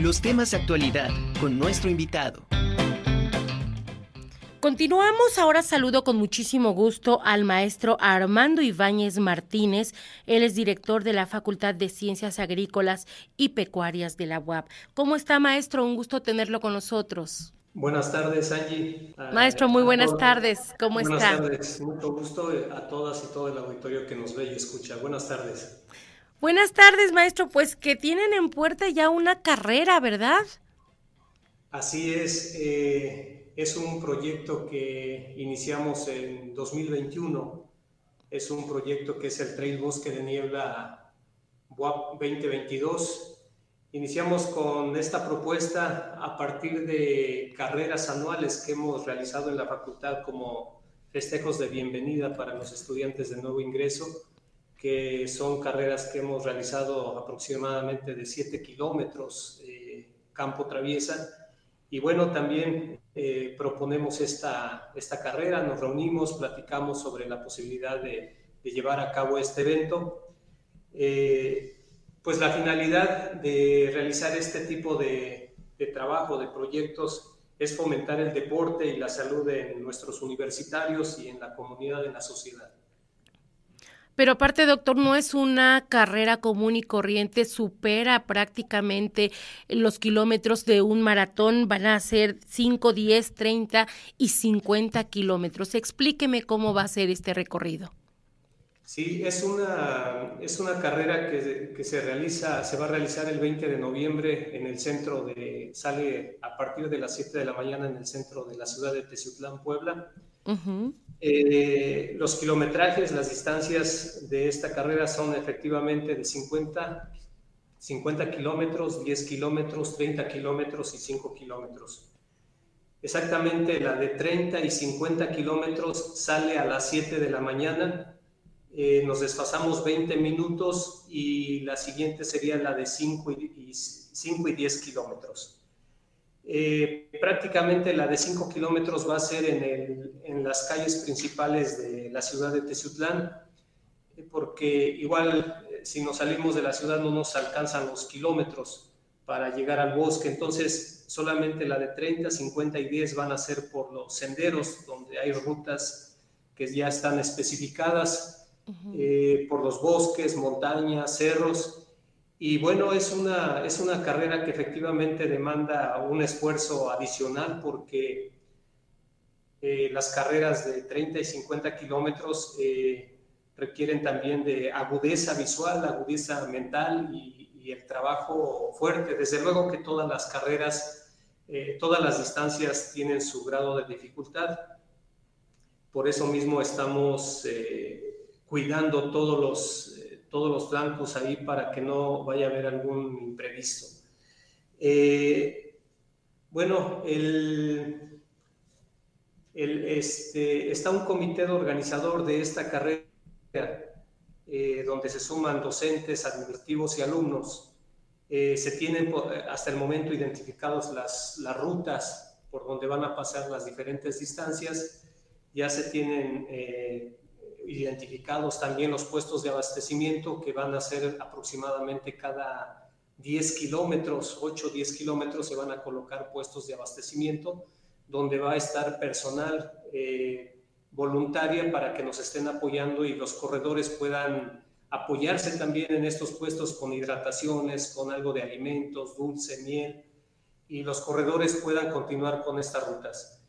los temas de actualidad con nuestro invitado. Continuamos, ahora saludo con muchísimo gusto al maestro Armando Ibáñez Martínez, él es director de la Facultad de Ciencias Agrícolas y Pecuarias de la UAP. ¿Cómo está maestro? Un gusto tenerlo con nosotros. Buenas tardes, Angie. Maestro, muy buenas tardes. ¿Cómo está? Buenas tardes, mucho gusto a todas y todo el auditorio que nos ve y escucha. Buenas tardes. Buenas tardes, maestro. Pues que tienen en puerta ya una carrera, ¿verdad? Así es. Eh, es un proyecto que iniciamos en 2021. Es un proyecto que es el Trail Bosque de Niebla WAP 2022. Iniciamos con esta propuesta a partir de carreras anuales que hemos realizado en la facultad como festejos de bienvenida para los estudiantes de nuevo ingreso, que son carreras que hemos realizado aproximadamente de 7 kilómetros eh, campo traviesa y bueno, también eh, proponemos esta, esta carrera, nos reunimos, platicamos sobre la posibilidad de, llevar a cabo este evento. Eh, pues la finalidad de realizar este tipo de, de trabajo, de proyectos, es fomentar el deporte y la salud de nuestros universitarios y en la comunidad, en la sociedad. Pero aparte, doctor, no es una carrera común y corriente, supera prácticamente los kilómetros de un maratón, van a ser 5, 10, 30 y 50 kilómetros. Explíqueme cómo va a ser este recorrido. Sí, es una, es una carrera que, que, se realiza, se va a realizar el 20 de noviembre en el centro de, sale a partir de las 7 de la mañana en el centro de la ciudad de Teciutlán, Puebla. Eh, los kilometrajes, las distancias de esta carrera son efectivamente de 50, 50 kilómetros, 10 kilómetros, 30 kilómetros y 5 kilómetros. Exactamente la de 30 y 50 kilómetros sale a las 7 de la mañana. Eh, nos desfasamos 20 minutos y la siguiente sería la de 5 y, 5 y 10 kilómetros. Eh, prácticamente la de 5 kilómetros va a ser en, las calles principales de la ciudad de Teciutlán, eh, porque igual eh, si nos salimos de la ciudad no nos alcanzan los kilómetros para llegar al bosque, entonces solamente la de 30, 50 y 10 van a ser por los senderos, donde hay rutas que ya están especificadas, por los bosques, montañas, cerros, y bueno, es una, es una carrera que efectivamente demanda un esfuerzo adicional porque eh, las carreras de 30 y 50 kilómetros eh, requieren también de agudeza visual, agudeza mental y, el trabajo fuerte. Desde luego que todas las carreras, eh, todas las distancias tienen su grado de dificultad. Por eso mismo estamos cuidando todos los todos los flancos ahí para que no vaya a haber algún imprevisto. Eh, bueno, este, está un comité organizador de esta carrera eh, donde se suman docentes, administrativos y alumnos. Eh, se tienen hasta el momento identificados las rutas por donde van a pasar las diferentes distancias. Ya se tienen identificados también los puestos de abastecimiento que van a ser aproximadamente cada 10 kilómetros, 8 o 10 kilómetros se van a colocar puestos de abastecimiento donde va a estar personal eh, voluntaria para que nos estén apoyando y los corredores puedan apoyarse también en estos puestos con hidrataciones, con algo de alimentos, dulce, miel, y los corredores puedan continuar con estas rutas.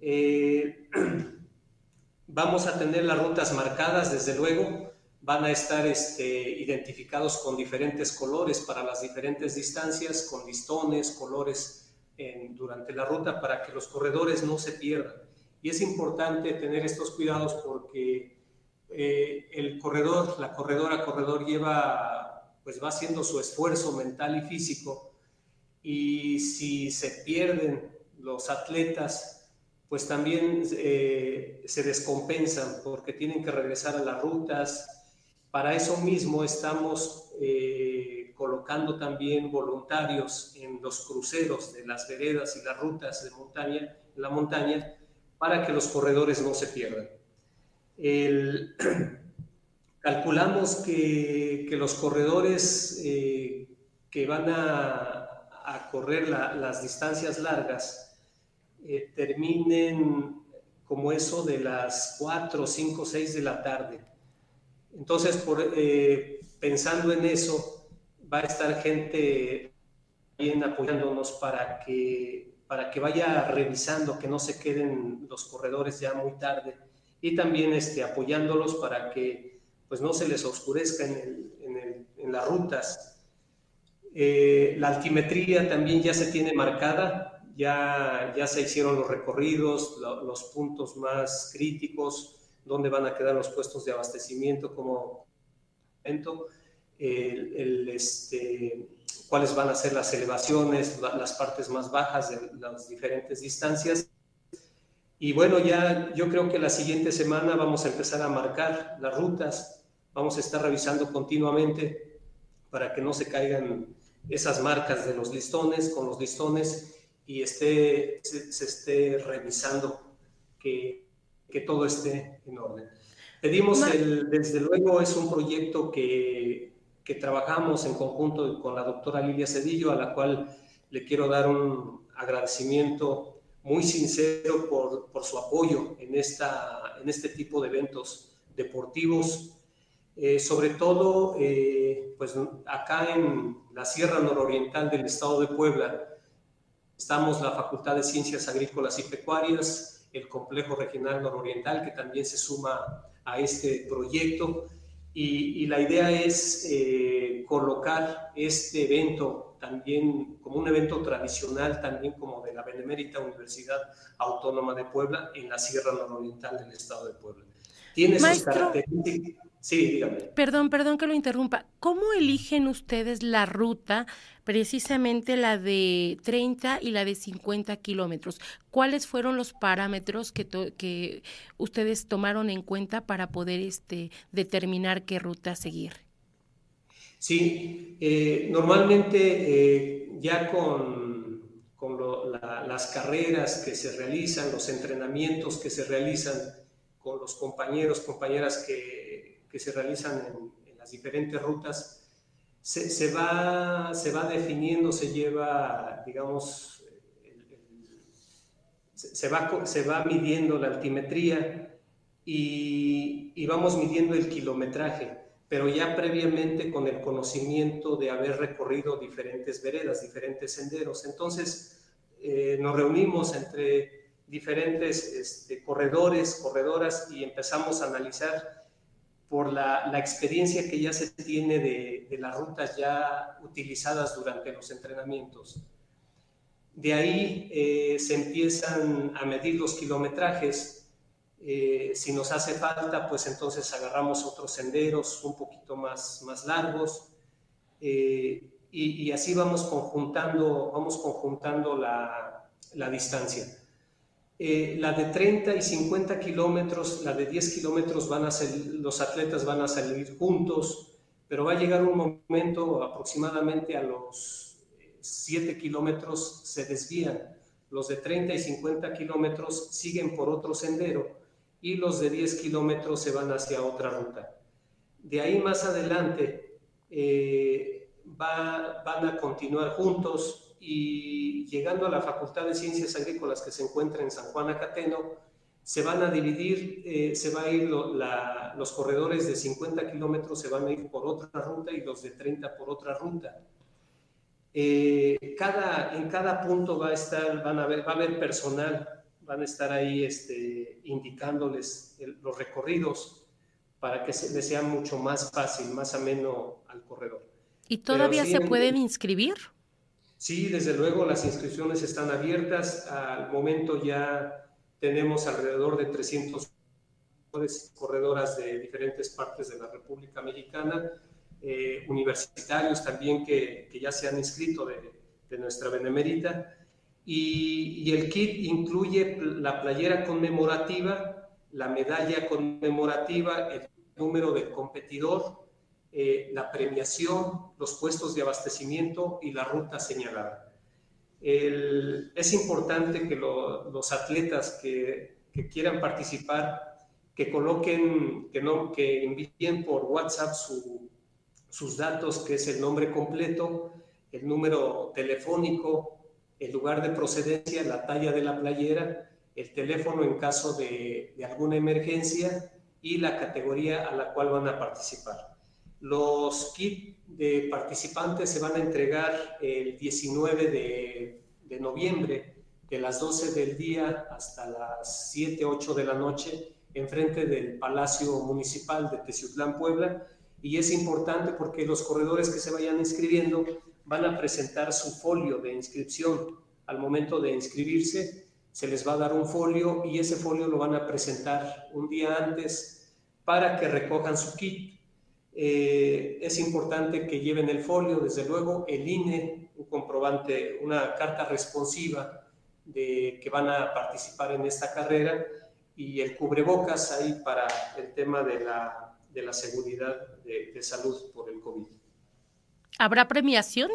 Eh, Vamos a tener las rutas marcadas, desde luego, van a estar este, identificados con diferentes colores para las diferentes distancias, con listones, colores durante la ruta para que los corredores no se pierdan. Y es importante tener estos cuidados porque eh, el corredor, la corredora, corredor lleva, pues va haciendo su esfuerzo mental y físico y si se pierden los atletas pues también eh, se descompensan porque tienen que regresar a las rutas. Para eso mismo estamos eh, colocando también voluntarios en los cruceros de las veredas y las rutas de montaña, la montaña, para que los corredores no se pierdan. calculamos que, los corredores eh, que van a, a, correr las distancias largas eh, terminen como eso de las 4, 5, 6 de la tarde. Entonces, eh, pensando en eso, va a estar gente bien apoyándonos para que, para que vaya revisando, que no se queden los corredores ya muy tarde. Y también este, apoyándolos para que pues, no se les oscurezca en, en las rutas. Eh, la altimetría también ya se tiene marcada, ya, ya se hicieron los recorridos, los puntos más críticos, dónde van a quedar los puestos de abastecimiento como el, este, cuáles van a ser las elevaciones, las partes más bajas de las diferentes distancias. Y bueno, ya yo creo que la siguiente semana vamos a empezar a marcar las rutas, vamos a estar revisando continuamente para que no se caigan esas marcas de los listones con los listones y esté, se, esté revisando que, que, todo esté en orden. Pedimos, el, desde luego, es un proyecto que, que trabajamos en conjunto con la doctora Lilia Cedillo, a la cual le quiero dar un agradecimiento muy sincero por, por su apoyo en, esta, en este tipo de eventos deportivos eh, sobre todo, eh, pues acá en la Sierra Nororiental del Estado de Puebla, estamos la Facultad de Ciencias Agrícolas y Pecuarias, el Complejo Regional Nororiental, que también se suma a este proyecto, y, la idea es eh, colocar este evento también como un evento tradicional, también como de la Benemérita Universidad Autónoma de Puebla, en la Sierra Nororiental del Estado de Puebla. Tiene sus características Sí, dígame. Perdón, perdón que lo interrumpa. ¿Cómo eligen ustedes la ruta, precisamente la de 30 y la de 50 kilómetros? ¿Cuáles fueron los parámetros que, que ustedes tomaron en cuenta para poder este, determinar qué ruta seguir? Sí, eh, normalmente eh, ya con, con las carreras que se realizan, los entrenamientos que se realizan con los compañeros, compañeras que que se realizan en, las diferentes rutas, se, va, se va definiendo, se lleva, digamos, se, va, se va midiendo la altimetría y, y vamos midiendo el kilometraje, pero ya previamente con el conocimiento de haber recorrido diferentes veredas, diferentes senderos. Entonces, eh, nos reunimos entre diferentes este, corredores, corredoras y empezamos a analizar por la, experiencia que ya se tiene de, las rutas ya utilizadas durante los entrenamientos. De ahí eh, se empiezan a medir los kilometrajes. Eh, si nos hace falta, pues entonces agarramos otros senderos un poquito más, más largos eh, y, así vamos conjuntando, vamos conjuntando la, la distancia. Eh, la de 30 y 50 kilómetros, la de 10 kilómetros, van a los atletas van a salir juntos, pero va a llegar un momento aproximadamente a los 7 kilómetros se desvían. Los de 30 y 50 kilómetros siguen por otro sendero y los de 10 kilómetros se van hacia otra ruta. De ahí más adelante eh, van a continuar juntos y llegando a la Facultad de Ciencias Agrícolas que se encuentra en San Juan Acateno, se van a dividir, eh, se va a ir los corredores de 50 kilómetros se van a ir por otra ruta y los de 30 por otra ruta. Eh, cada, en cada punto va a estar, van a ver, va a haber personal, van a estar ahí este, indicándoles los recorridos para que se les sea mucho más fácil, más ameno al corredor. ¿Y todavía se pueden inscribir? Sí, desde luego las inscripciones están abiertas. Al momento ya tenemos alrededor de 300 corredoras de diferentes partes de la República Mexicana, eh, universitarios también que, ya se han inscrito de, nuestra Benemérita. Y, y, el kit incluye la playera conmemorativa, la medalla conmemorativa, el número del competidor, eh, la premiación, los puestos de abastecimiento y la ruta señalada. es importante que los atletas que, quieran participar, que coloquen, que, no, que envíen por WhatsApp sus datos, que es el nombre completo, el número telefónico, el lugar de procedencia, la talla de la playera, el teléfono en caso de, de alguna emergencia y la categoría a la cual van a participar. Los kits de participantes se van a entregar el 19 de, noviembre, de las 12 del día hasta las 7, 8 de la noche, enfrente del Palacio Municipal de Teciutlán, Puebla. Y es importante porque los corredores que se vayan inscribiendo van a presentar su folio de inscripción. Al momento de inscribirse, se les va a dar un folio y ese folio lo van a presentar un día antes para que recojan su kit. Eh, es importante que lleven el folio, desde luego, el INE, un comprobante, una carta responsiva de que van a participar en esta carrera y el cubrebocas ahí para el tema de la, de la seguridad de, de salud por el COVID. ¿Habrá premiación?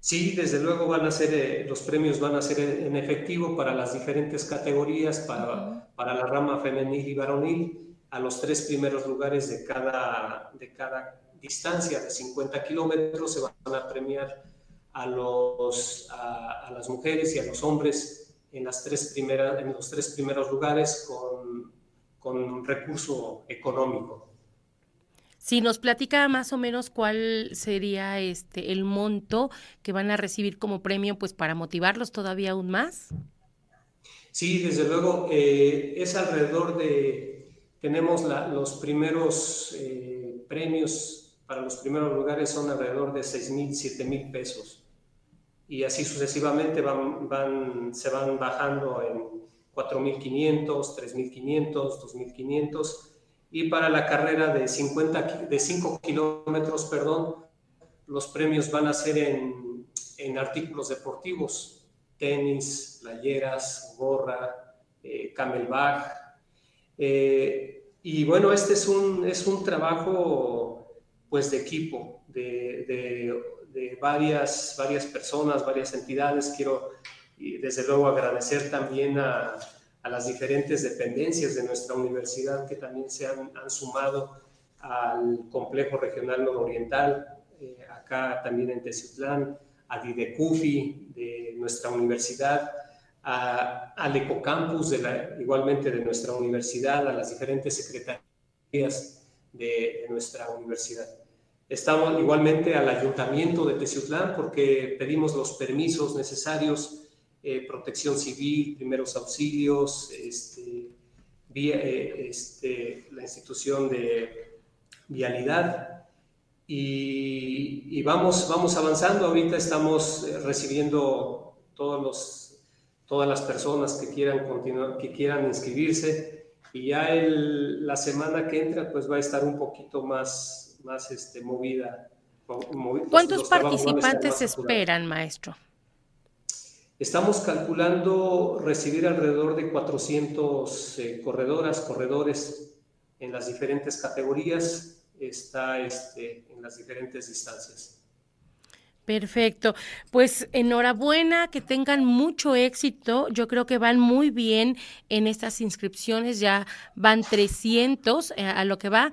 Sí, desde luego van a ser, eh, los premios van a ser en efectivo para las diferentes categorías, para, para la rama femenil y varonil, a los tres primeros lugares de cada, de cada distancia de 50 kilómetros se van a premiar a, los, a, las mujeres y a los hombres en, las tres primeras, en los tres primeros lugares con, con recurso económico. Si nos platica más o menos cuál sería este el monto que van a recibir como premio, pues para motivarlos todavía aún más. Sí, desde luego eh, es alrededor de tenemos los primeros eh, premios para los primeros lugares son alrededor de 6 mil, 7 mil pesos y así sucesivamente van, van, se van bajando en 4.500, 3.500, 2.500 y para la carrera de, 50, de 5 kilómetros, perdón, los premios van a ser en, en artículos deportivos, tenis, playeras, gorra, eh, camelback. Eh, y bueno, este es un, es un trabajo pues de equipo, de, de, de, varias, varias personas, varias entidades. Quiero desde luego agradecer también a, a las diferentes dependencias de nuestra universidad que también se han, sumado al complejo regional nororiental, eh, acá también en Teciutlán, a Didecufi de nuestra universidad, al Ecocampus de la, igualmente de nuestra universidad, a las diferentes secretarías de, de nuestra universidad. Estamos igualmente al ayuntamiento de Teciutlán porque pedimos los permisos necesarios eh, protección civil, primeros auxilios, este, eh, este, la institución de vialidad. Y, vamos, vamos avanzando. Ahorita estamos eh, recibiendo todos los, todas las personas que quieran, continuar, que quieran inscribirse. Y ya el, la semana que entra pues va a estar un poquito más, más este, movida. ¿Cuántos participantes esperan, maestro? Estamos calculando recibir alrededor de 400 eh, corredoras, corredores en las diferentes categorías, está este, en las diferentes distancias. Perfecto. Pues enhorabuena, que tengan mucho éxito. Yo creo que van muy bien en estas inscripciones, ya van 300 eh, a lo que va.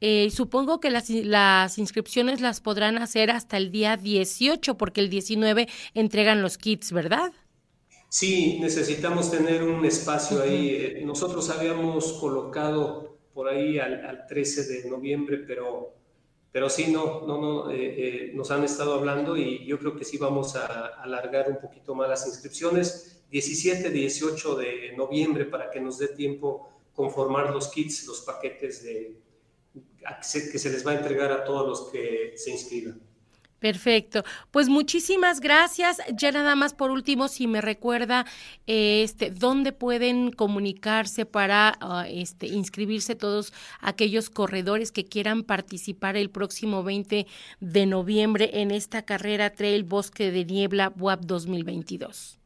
Eh, supongo que las, las, inscripciones las podrán hacer hasta el día 18, porque el 19 entregan los kits, ¿verdad? Sí, necesitamos tener un espacio ahí. Eh, nosotros habíamos colocado por ahí al, 13 de noviembre, pero, pero sí, no, no, no eh, nos han estado hablando y yo creo que sí vamos a alargar un poquito más las inscripciones. 17, 18 de noviembre para que nos dé tiempo conformar los kits, los paquetes de, que se les va a entregar a todos los que se inscriban. Perfecto. Pues muchísimas gracias. Ya nada más por último, si me recuerda, este, dónde pueden comunicarse para ah, este, inscribirse todos aquellos corredores que quieran participar el próximo 20 de noviembre en esta carrera Trail Bosque de Niebla WAP 2022.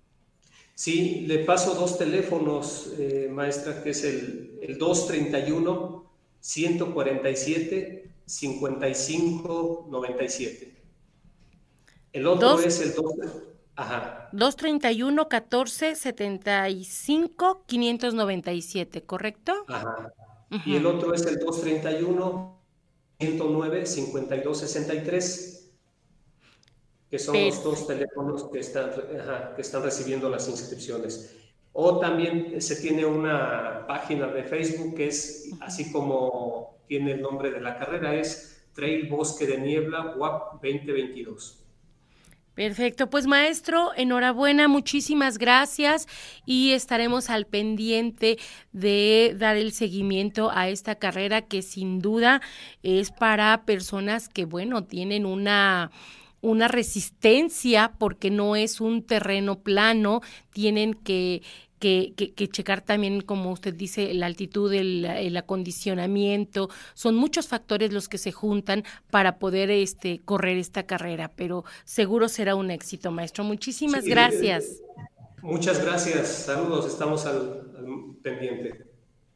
Sí, le paso dos teléfonos, eh, maestra, que es el, el 231 147 55 97. El otro es el 231 14 75 597, ¿correcto? Ajá. Y el otro es el 231 109 52 63. que son los dos teléfonos que están, que están recibiendo las inscripciones. O también se tiene una página de Facebook que es así como tiene el nombre de la carrera, es Trail Bosque de Niebla WAP 2022. Perfecto, pues maestro, enhorabuena, muchísimas gracias y estaremos al pendiente de dar el seguimiento a esta carrera que sin duda es para personas que, bueno, tienen una una resistencia porque no es un terreno plano, tienen que que, que, checar también, como usted dice, la altitud, el, el, acondicionamiento, son muchos factores los que se juntan para poder este, correr esta carrera, pero seguro será un éxito, maestro. Muchísimas gracias. muchas gracias, saludos, estamos al pendiente.